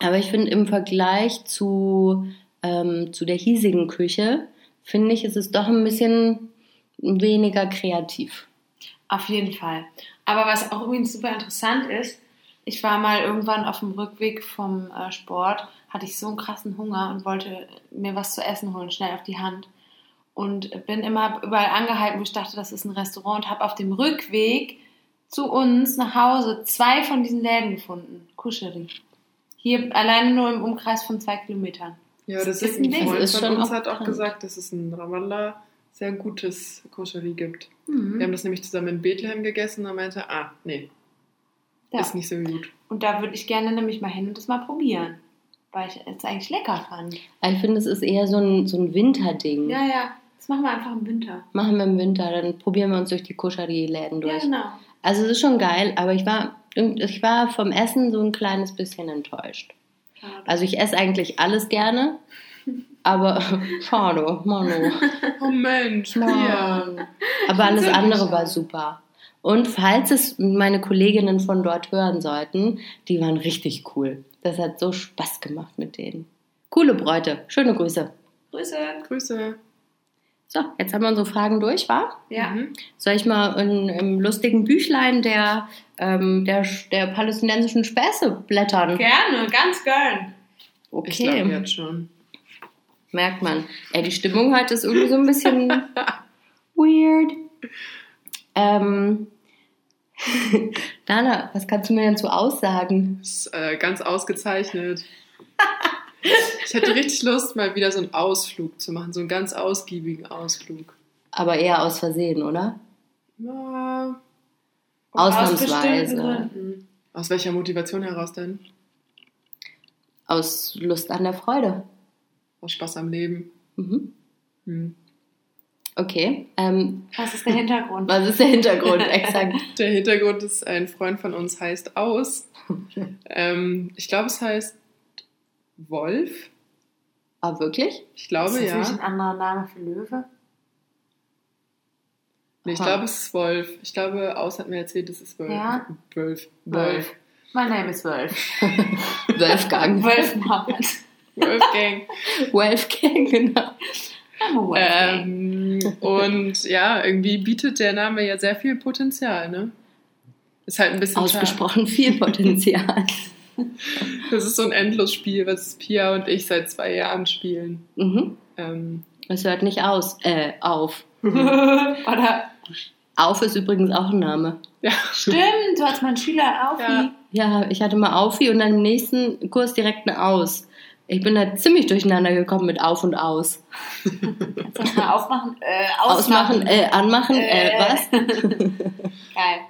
aber ich finde im Vergleich zu, ähm, zu der hiesigen Küche, finde ich, ist es doch ein bisschen weniger kreativ. Auf jeden Fall. Aber was auch übrigens super interessant ist, ich war mal irgendwann auf dem Rückweg vom äh, Sport, hatte ich so einen krassen Hunger und wollte mir was zu essen holen, schnell auf die Hand. Und bin immer überall angehalten, wo ich dachte, das ist ein Restaurant und habe auf dem Rückweg zu uns nach Hause zwei von diesen Läden gefunden. Kuscherie. Hier alleine nur im Umkreis von zwei Kilometern. Ja, das Das ist ist ein. Freund ist von uns hat auch bekannt. gesagt, dass es in Ramallah sehr gutes Koscherie gibt. Mhm. Wir haben das nämlich zusammen in Bethlehem gegessen und er meinte, ah, nee, Ja. ist nicht so gut. Und da würde ich gerne nämlich mal hin und das mal probieren. Weil ich es eigentlich lecker fand. Ich finde, es ist eher so ein, so ein Winterding. Ja, ja. Das machen wir einfach im Winter. Machen wir im Winter, dann probieren wir uns durch die Koscherie-Läden durch. Ja, genau. Also es ist schon geil, aber ich war, ich war vom Essen so ein kleines bisschen enttäuscht. Schade. Also ich esse eigentlich alles gerne, aber schade, Manu. Oh Mensch. Mann. Aber alles andere war super. Und falls es meine Kolleginnen von dort hören sollten, die waren richtig cool. Das hat so Spaß gemacht mit denen. Coole Bräute. Schöne Grüße. Grüße. Grüße. So, jetzt haben wir unsere Fragen durch, wa? Ja. Mhm. Soll ich mal in, im lustigen Büchlein der, ähm, der, der palästinensischen Späße blättern? Gerne, ganz gern. Ich glaube Okay, jetzt schon. merkt man. Ey, die Stimmung heute ist irgendwie so ein bisschen weird. Ähm, Dana, was kannst du mir denn so aussagen? Ist, äh, ganz ausgezeichnet. Ich hätte richtig Lust, mal wieder so einen Ausflug zu machen, so einen ganz ausgiebigen Ausflug. Aber eher aus Versehen, oder? Ja, Aus Ausnahmsweise. aus welcher Motivation heraus denn? Aus Lust an der Freude. Aus Spaß am Leben. Mhm. Hm. Okay. Ähm, Was ist der Hintergrund? was ist der Hintergrund? Exakt. Der Hintergrund ist, ein Freund von uns heißt Aus. Ähm, ich glaube, es heißt Wolf. Ah, wirklich? Ich ist glaube, das nicht ja. ein anderer Name für Löwe? Nee, ich glaube, es ist Wolf. Ich glaube, Aus hat mir erzählt, es ist Wolf. Ja? Wolf. Wolf. Mein Name ist Wolf. Wolfgang. Wolf Mohammed. Wolfgang. Wolfgang, genau. Wolfgang. Ähm, und ja, irgendwie bietet der Name ja sehr viel Potenzial, ne? Ist halt ein bisschen Ausgesprochen viel Potenzial. Das ist so ein Endlosspiel, was Pia und ich seit zwei Jahren spielen. Mhm. Ähm, Es hört nicht aus, äh, auf. Oder Auf ist übrigens auch ein Name. ja. stimmt, du hast meinen Schüler Aufi. Ja. Ja, ich hatte mal Aufi und dann im nächsten Kurs direkt ein Aus. Ich bin da ziemlich durcheinander gekommen mit Auf und Aus. Kannst du mal aufmachen? Äh, Ausmachen, ausmachen. äh, anmachen, äh, Äh. was? Geil.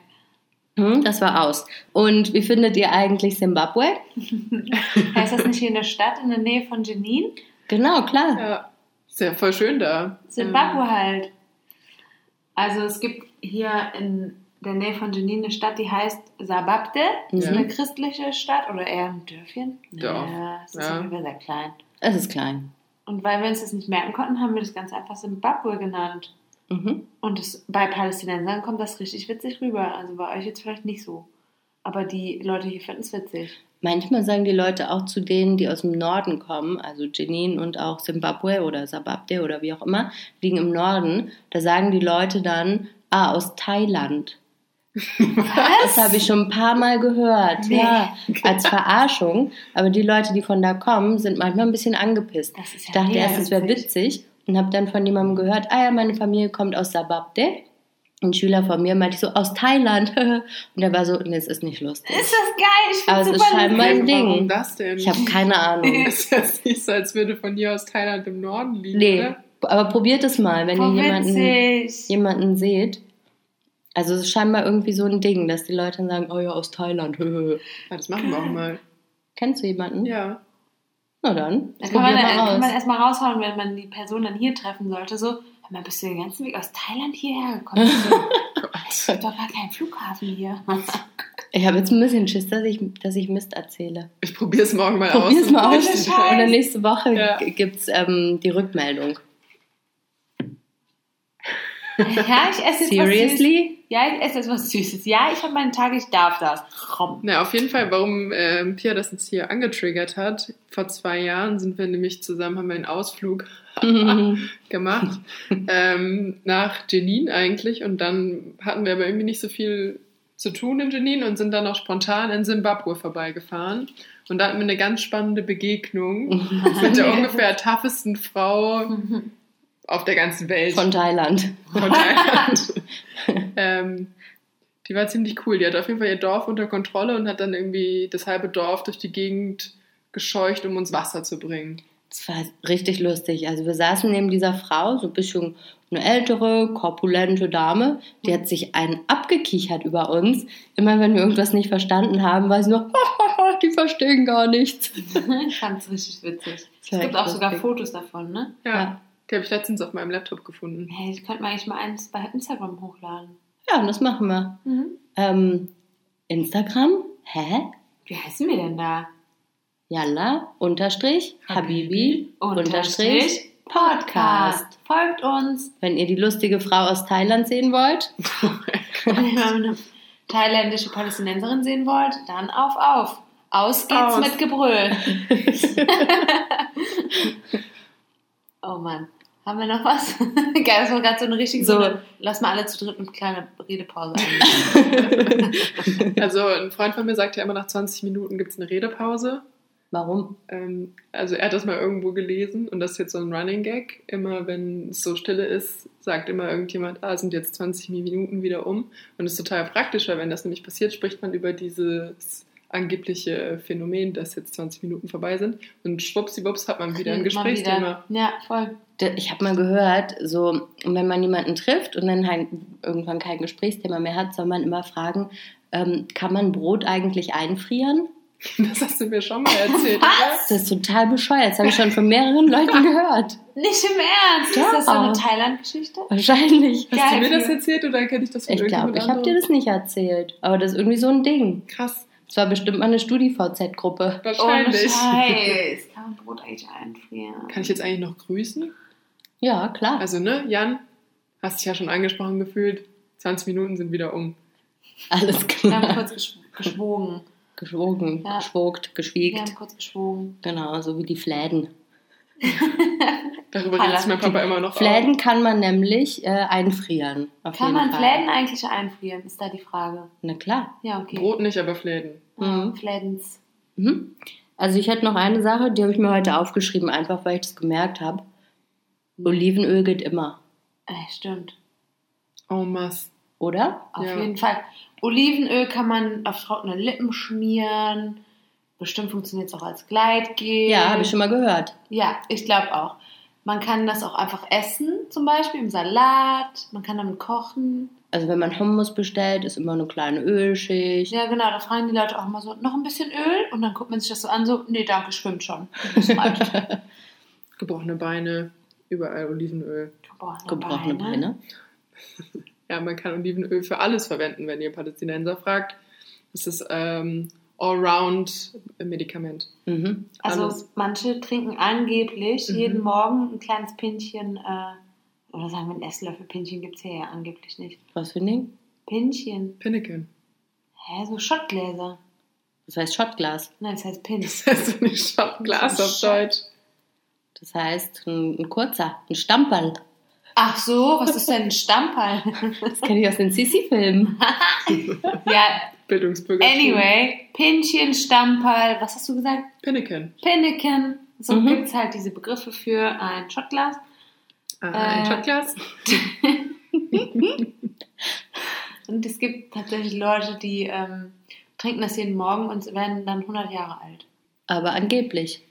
Hm, das war aus. Und wie findet ihr eigentlich Zimbabwe? Heißt das nicht hier in der Stadt, in der Nähe von Jenin? Genau, klar. ja. Ist ja voll schön da. Zimbabwe halt. Also es gibt hier in der Nähe von Jenin eine Stadt, die heißt Sababde. Das ist eine christliche Stadt oder eher ein Dörfchen. Dorf. Ja, es ist Ja. auf jeden Fall sehr klein. Es ist klein. Und weil wir uns das nicht merken konnten, haben wir das ganz einfach Zimbabwe genannt. Mhm. Und das, bei Palästinensern kommt das richtig witzig rüber. Also bei euch jetzt vielleicht nicht so. Aber die Leute hier finden es witzig. Manchmal sagen die Leute auch zu denen, die aus dem Norden kommen, also Jenin und auch Zimbabwe oder Sababde oder wie auch immer, liegen im Norden. Da sagen die Leute dann, ah, aus Thailand. Das habe ich schon ein paar Mal gehört, Nee. ja, als Verarschung. Aber die Leute, die von da kommen, sind manchmal ein bisschen angepisst. Ist Ich ja dachte erst, es wäre witzig und habe dann von jemandem gehört, ah ja, meine Familie kommt aus Sababde. Ein Schüler von mir meinte ich so, aus Thailand. und er war so, nee, es ist nicht lustig. Ist das geil? Ich Aber es ist scheinbar ein Ding. Warum das denn? Ich habe keine Ahnung. ist jetzt nicht so, als würde von hier aus Thailand im Norden liegen, Nee, oder? aber probiert es mal, wenn Voll ihr jemanden, jemanden seht. Also es ist scheinbar irgendwie so ein Ding, dass die Leute dann sagen, oh ja, aus Thailand. Ja, das machen wir auch mal. Kennst du jemanden? Ja. Na dann, Da kann man, probier dann, mal kann man erstmal raushauen, wenn man die Person dann hier treffen sollte. So, hör mal, bist du den ganzen Weg aus Thailand hierher gekommen? Es gibt doch gar keinen Flughafen hier. Ich habe jetzt ein bisschen Schiss, dass ich, dass ich Mist erzähle. Ich probiere es morgen mal aus. Probier's und mal aus. Und dann nächste Woche Ja. g- gibt's ähm, die Rückmeldung. Ja, ich esse jetzt was Süßes. Seriously? Ja, ich esse jetzt was Süßes. Ja, ich habe meinen Tag, ich darf das. Komm. Na, auf jeden Fall, warum ähm, Pia das jetzt hier angetriggert hat. Vor zwei Jahren sind wir nämlich zusammen, haben wir einen Ausflug gemacht. ähm, nach Jenin eigentlich. Und dann hatten wir aber irgendwie nicht so viel zu tun in Jenin und sind dann auch spontan in Simbabwe vorbeigefahren. Und da hatten wir eine ganz spannende Begegnung mit der ungefähr toughesten Frau auf der ganzen Welt. Von Thailand. von Thailand. ähm, die war ziemlich cool. Die hat auf jeden Fall ihr Dorf unter Kontrolle und hat dann irgendwie das halbe Dorf durch die Gegend gescheucht, um uns Wasser zu bringen. Das war richtig lustig. Also wir saßen neben dieser Frau, so ein bisschen eine ältere, korpulente Dame, die hat sich einen abgekichert über uns. Immer wenn wir irgendwas nicht verstanden haben, war sie nur, die verstehen gar nichts. ich fand es richtig witzig. Es gibt auch sogar lustig. Fotos davon, ne? Ja, Ja. Die habe ich letztens auf meinem Laptop gefunden. Hey, ich könnte mal eigentlich mal eins bei Instagram hochladen. Ja, und das machen wir. Mhm. Ähm, Instagram, hä? Wie heißen wir denn da? Yalla, unterstrich, Habibi, unterstrich, Podcast. Folgt uns. Wenn ihr die lustige Frau aus Thailand sehen wollt, Wenn ihr eine thailändische Palästinenserin sehen wollt, dann auf, auf. Aus geht's Aus. mit Gebrüll. oh Mann. Haben wir noch was? Geil, das war gerade so eine richtige So. Lass mal alle zu dritt eine kleine Redepause ein. Also ein Freund von mir sagt ja immer, nach 20 Minuten gibt es eine Redepause. warum? Ähm, also er hat das mal irgendwo gelesen und das ist jetzt so ein Running Gag. Immer wenn es so stille ist, sagt immer irgendjemand, ah, sind jetzt 20 Minuten wieder um. Und es ist total praktisch, weil wenn das nämlich passiert, spricht man über dieses angebliche Phänomen, dass jetzt 20 Minuten vorbei sind. Und schwuppsiwupps hat man wieder ein Gesprächsthema. wieder. Ja, voll. Ich habe mal gehört, so, wenn man jemanden trifft und dann halt irgendwann kein Gesprächsthema mehr hat, soll man immer fragen, ähm, kann man Brot eigentlich einfrieren? Das hast du mir schon mal erzählt, oder? Das ist total bescheuert. Das habe ich schon von mehreren Leuten gehört. Nicht im Ernst. Ja. Ist das so eine Thailand-Geschichte? Wahrscheinlich. Hast Geil, du mir das erzählt oder kenne ich das von Ich glaube, ich habe dir das nicht erzählt. Aber das ist irgendwie so ein Ding. Krass, Das war bestimmt mal eine StudiVZ-Gruppe. Wahrscheinlich. Scheiß. Kann man Brot eigentlich einfrieren? Kann ich jetzt eigentlich noch grüßen? Ja, klar. Also, ne, Jan, hast dich ja schon angesprochen gefühlt. 20 Minuten sind wieder um. Alles Wir haben klar. kurz gesch geschwogen. Geschwogen, Ja. geschwogt, Wir geschwiegt. haben kurz geschwogen. Genau, so wie die Fläden. Darüber redet mein Papa immer noch Fläden kann man nämlich äh, einfrieren. Auf Kann jeden man Fall. Fläden eigentlich einfrieren? Ist da die Frage. Na klar. Ja, okay. Brot nicht, aber Fläden. Ah, Mhm. Flädens. Mhm. Also ich hätte noch eine Sache, die habe ich mir heute aufgeschrieben, einfach weil ich das gemerkt habe. Olivenöl geht immer, Äh, stimmt. Oh, Mass. oder? Auf Ja. jeden Fall. Olivenöl kann man auf trockene Lippen schmieren. Bestimmt funktioniert es auch als Gleitgel. Ja, habe ich schon mal gehört. Ja, ich glaube auch. Man kann das auch einfach essen, zum Beispiel im Salat. Man kann damit kochen. Also wenn man Hummus bestellt, ist immer eine kleine Ölschicht. Ja, genau. Da fragen die Leute auch mal so, noch ein bisschen Öl? Und dann guckt man sich das so an, so, nee, danke, schwimmt schon. Gebrochene Beine, überall Olivenöl. Gebrochene, Gebrochene Beine. Ja, man kann Olivenöl für alles verwenden, wenn ihr Palästinenser fragt. Das ist ähm, Allround-Medikament. Mhm. Also Alles. manche trinken angeblich Mhm. jeden Morgen ein kleines Pinchen, äh, oder sagen wir, ein Esslöffel Pinchen gibt es hier ja angeblich nicht. Was für ein Ding? Pinchen. Pinneken. Hä, so Schottgläser. Das heißt Schottglas. Nein, das heißt Pin. Das heißt nicht Schottglas auf Deutsch. Das heißt ein, ein kurzer, ein Stamperl. Ach so, was ist denn ein Stamperl? Das kenne ich aus den Sissi-Filmen. ja, Bildungsbürger. anyway, Pinchen, Stamperl, was hast du gesagt? Pinneken. Pinneken. So Mhm. gibt es halt diese Begriffe für ein Schottglas. Ah, ein Äh. Schottglas? Und es gibt tatsächlich Leute, die ähm, trinken das jeden Morgen und werden dann 100 Jahre alt. Aber angeblich.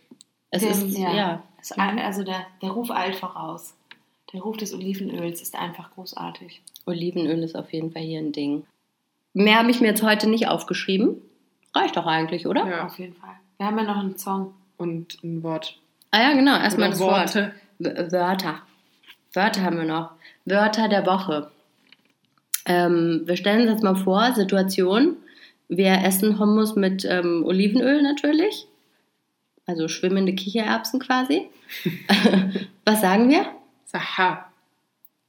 Es Dem- ist, ja. ja. Das, also der, der Ruf eilt voraus. Der Ruf des Olivenöls ist einfach großartig. Olivenöl ist auf jeden Fall hier ein Ding. Mehr habe ich mir jetzt heute nicht aufgeschrieben. Reicht doch eigentlich, oder? Ja. Auf jeden Fall. Wir haben ja noch einen Song. Und ein Wort. Ah ja, genau. Erstmal das Wort. Worte. W- Wörter. Wörter haben wir noch. Wörter der Woche. Ähm, wir stellen uns jetzt mal vor, Situation. Wir essen Hummus mit ähm, Olivenöl natürlich. Also schwimmende Kichererbsen quasi. Was sagen wir? Saha.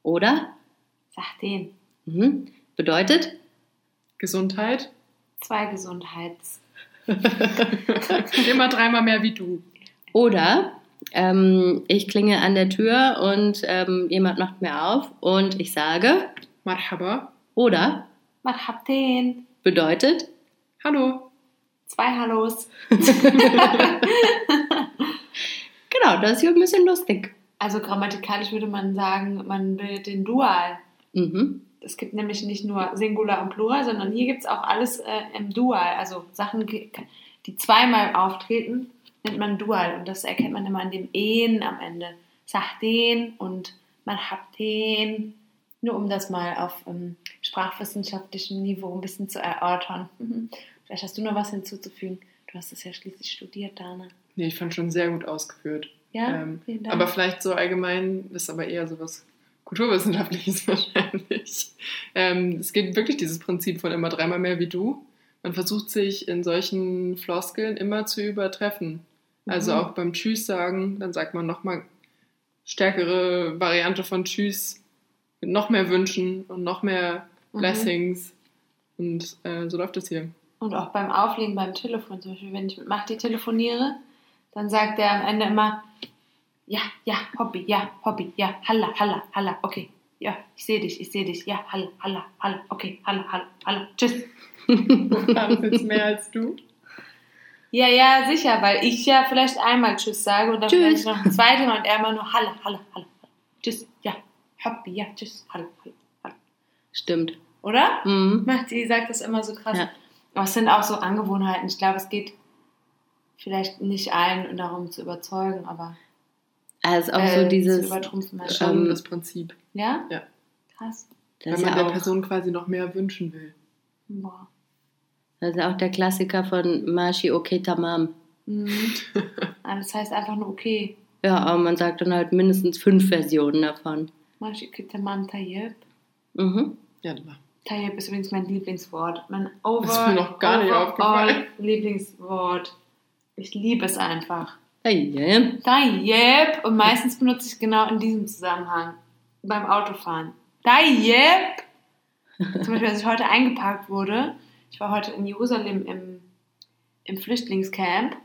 Oder? Sag den. Mhm. Bedeutet? Gesundheit. Zwei Gesundheits. Immer dreimal mehr wie du. Oder ähm, ich klinge an der Tür und ähm, jemand macht mir auf und ich sage, Marhaba. oder Was habt den? bedeutet, Hallo. Zwei Hallos. genau, das ist hier ein bisschen lustig. Also grammatikalisch würde man sagen, man bildet den Dual. Mhm. Es gibt nämlich nicht nur Singular und Plural, sondern hier gibt es auch alles äh, im Dual. Also Sachen, die zweimal auftreten nennt man Dual und das erkennt man immer an dem En am Ende. Sahten und Marhabten. Nur um das mal auf ähm, sprachwissenschaftlichem Niveau ein bisschen zu erörtern. Mhm. Vielleicht hast du noch was hinzuzufügen. Du hast es ja schließlich studiert, Dana. Nee, ich fand schon sehr gut ausgeführt. Ja, Ähm, vielen Dank. aber vielleicht so allgemein, ist aber eher so was Kulturwissenschaftliches wahrscheinlich. Ähm, es geht wirklich dieses Prinzip von immer dreimal mehr wie du. Man versucht sich in solchen Floskeln immer zu übertreffen. Also Mhm. auch beim Tschüss sagen, dann sagt man nochmal stärkere Variante von Tschüss mit noch mehr Wünschen und noch mehr Mhm. Blessings. Und äh, so läuft es hier. Und auch beim Auflegen beim Telefon, zum Beispiel, wenn ich mit Machti telefoniere, dann sagt er am Ende immer, ja, ja, Hobby, ja, Hobby, ja, halla, halla, halla, okay, ja, ich sehe dich, ich sehe dich, ja, halla, halla, halla, okay, halla, halla, halla, tschüss. Das jetzt mehr als du? Ja, ja, sicher, weil ich ja vielleicht einmal Tschüss sage und dann Tschüss. vielleicht noch ein zweites Mal und er immer nur Halla, Halla, Halla, Tschüss, ja, Hobby, ja, Tschüss, Halla, Halla, Halla. Stimmt. Oder? Mhm. Machti sagt das immer so krass. Ja. Aber es sind auch so Angewohnheiten. Ich glaube, es geht vielleicht nicht allen darum zu überzeugen, aber Also auch äh, so dieses, übertrumpfen. Das Ähm, das Prinzip. ja? Ja. Krass. das Wenn man ja der Person quasi noch mehr wünschen will. Boah. das ist auch der Klassiker von Mashi Okay Tamam. Mhm. Ah, das heißt einfach nur okay. Ja, aber man sagt dann halt mindestens fünf Versionen davon. Mashi Kitamam Tayyip. Mhm. Ja, da. Tayyip ist übrigens mein Lieblingswort. Mein over, ist mir noch gar nicht aufgefallen. Lieblingswort. Ich liebe es einfach. Hey, yeah. Tayyip. Und meistens benutze ich genau in diesem Zusammenhang. Beim Autofahren. Tayyip. Zum Beispiel, als ich heute eingeparkt wurde. Ich war heute in Jerusalem im, im Flüchtlingscamp.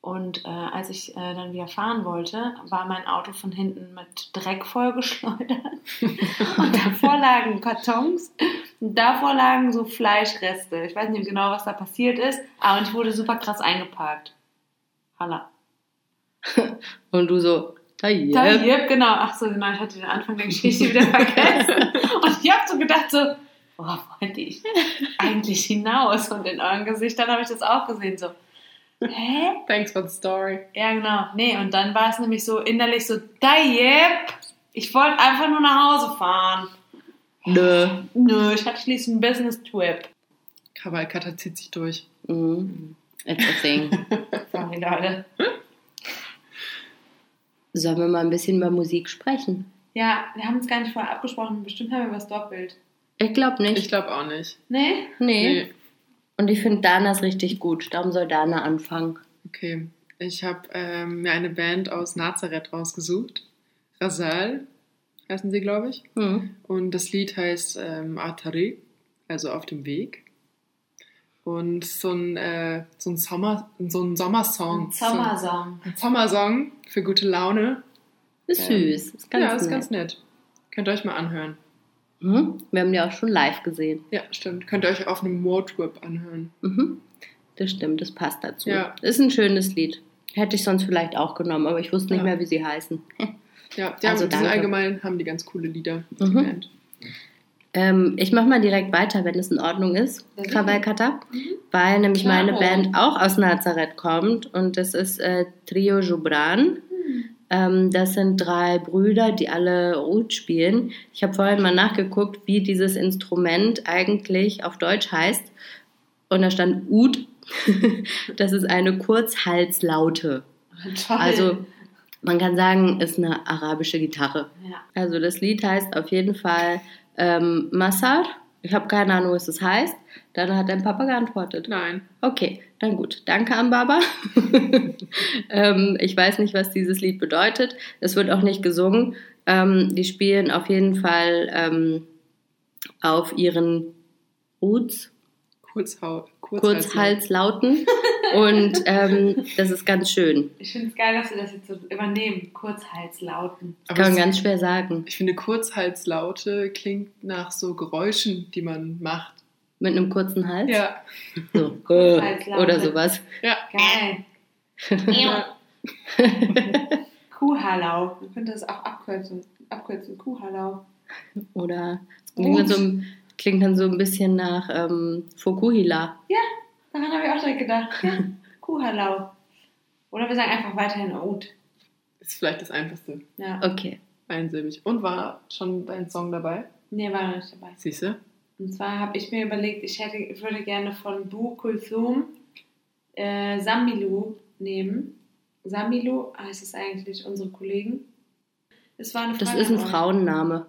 Und äh, als ich äh, dann wieder fahren wollte, war mein Auto von hinten mit Dreck vollgeschleudert. und davor lagen Kartons. Und davor lagen so Fleischreste. Ich weiß nicht genau, was da passiert ist. Aber ich wurde super krass eingeparkt. Halla. Und du so, Da, yep, genau. Ach so, genau. Ich hatte den Anfang der Geschichte wieder vergessen. Und ich habe so gedacht, so, worauf wollte ich eigentlich hinaus? Und in euren Gesichtern habe ich das auch gesehen, so, hä? Thanks for the story. Ja, genau. Nee, und dann war es nämlich so innerlich so, da, yep. Ich wollte einfach nur nach Hause fahren. Nö. Nö, ich hatte schließlich einen Business-Trip. Kavalkata zieht sich durch. Mhm. It's a thing. Sorry, Leute. Sollen wir mal ein bisschen über Musik sprechen? Ja, wir haben uns gar nicht vorher abgesprochen. Bestimmt haben wir was doppelt. Ich glaube nicht. Ich glaube auch nicht. Nee? nee. Und ich finde Danas richtig gut. Darum soll Dana anfangen. Okay. Ich habe ähm, mir eine Band aus Nazareth rausgesucht. Rasal heißen sie, glaube ich. Hm. Und das Lied heißt ähm, Atari, also auf dem Weg. Und so ein, äh, so ein, Sommer, so ein Sommersong. Ein Sommersong. So ein Sommersong für gute Laune. Ist Ähm, süß. Ist ganz ja, ist nett. ganz nett. Könnt ihr euch mal anhören. Mhm. Wir haben die auch schon live gesehen. Ja, stimmt. Könnt ihr euch auf einem Roadtrip anhören. Mhm. Das stimmt, das passt dazu. Ja. Ist ein schönes Lied. Hätte ich sonst vielleicht auch genommen, aber ich wusste nicht Ja. mehr, wie sie heißen. Ja, die, Also haben, allgemein haben die ganz coole Lieder, Mhm. Ähm, ich mache mal direkt weiter, wenn es in Ordnung ist, Ja, sicher. Kavalkata, weil nämlich Klaro. meine Band auch aus Nazareth kommt und das ist äh, Trio Jubran. Ähm, das sind drei Brüder, die alle Oud spielen. Ich habe vorhin mal nachgeguckt, wie dieses Instrument eigentlich auf Deutsch heißt. Und da stand Oud. das ist eine Kurzhalslaute. Toll. Also man kann sagen, ist eine arabische Gitarre. ja. Also das Lied heißt auf jeden Fall ähm, Massar. Ich habe keine Ahnung, was das heißt. Dann hat dein Papa geantwortet. Nein. Okay, dann gut. Danke an Baba. ähm, ich weiß nicht, was dieses Lied bedeutet. Es wird auch nicht gesungen. Ähm, die spielen auf jeden Fall ähm, auf ihren Uds, Kurzhau Kurzhals Kurzhalslauten. Und ähm, das ist ganz schön. Ich finde es geil, dass wir das jetzt so übernehmen. Kurzhalslauten. Aber Kann man ganz schwer sagen. Ich finde, Kurzhalslaute klingt nach so Geräuschen, die man macht. Mit einem kurzen Hals. Ja. So. Oder sowas. Ja. Geil. Kuhhalau. Man könnte das auch abkürzen. Abkürzen. Kuhhalau. Oder es klingt dann, so, ein- klingt dann so ein bisschen nach ähm, Fokuhila. Daran habe ich auch direkt gedacht. Ja. Kuhhalau. Oder wir sagen einfach weiterhin Oud. Ist vielleicht das Einfachste. Ja. Okay. Einsilbig. Und war schon dein Song dabei? Nee, war noch nicht dabei. Siehst du? Und zwar habe ich mir überlegt, ich hätte, ich würde gerne von Bu Kulthum äh, Samilu nehmen. Samilu heißt es eigentlich unsere Kollegen. Es war eine Das Frage ist ein. Frauenname.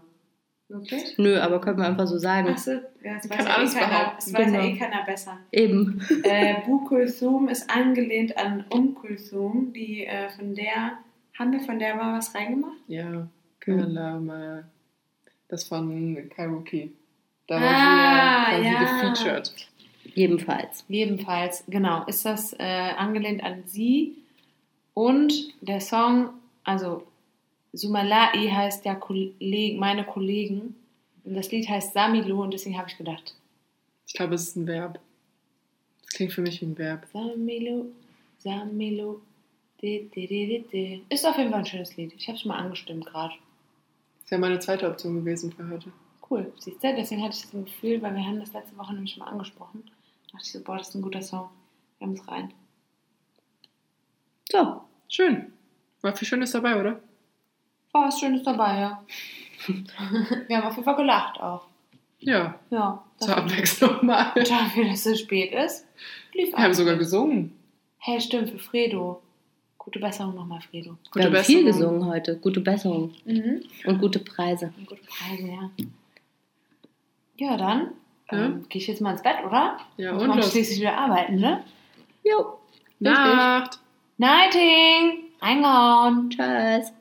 Wirklich? Nö, aber können wir einfach so sagen. Achso, ja, es Ich weiß kann ja eh alles keiner, behaupten. es weiß ja Genau. eh keiner besser. Eben. äh, Bu Kulthum ist angelehnt an Um Kulthum, die äh, von der, haben wir von der mal was reingemacht? Ja. Kalama. Das von Kairoki. Da Ah, war sie ja ja. quasi gefeatured. Jedenfalls. Jedenfalls, genau, ist das äh, angelehnt an sie. Und der Song, also Sumalai heißt ja Kolleg, meine Kollegen. Und das Lied heißt Samilu und deswegen habe ich gedacht, Ich glaube, es ist ein Verb. Das klingt für mich wie ein Verb. Samilu, Samilu, di, di, di. Ist auf jeden Fall ein schönes Lied. Ich habe es mal angestimmt gerade. Das wäre meine zweite Option gewesen für heute. Cool, siehst du? Deswegen hatte ich das Gefühl, weil wir haben das letzte Woche nämlich mal angesprochen. Da dachte ich so, boah, das ist ein guter Song. Wir haben es rein. So. Schön. War viel Schönes dabei, oder? War was Schönes dabei, ja. wir haben auf jeden Fall gelacht auch. Ja, Ja. zur Abwechslung mal. Wir Dafür, dass es spät ist, lief haben alles. sogar gesungen. Hey, stimmt, für Fredo. Gute Besserung nochmal, Fredo. Gute wir haben viel Besserung. gesungen heute. Gute Besserung. Mhm. Und gute Preise. Und gute Preise, ja. Ja, dann Ja. ähm, gehe ich jetzt mal ins Bett, oder? Ja, und morgen los. schließlich wieder arbeiten, ne? Jo. Nacht. Nighting! Reingehauen! Tschüss.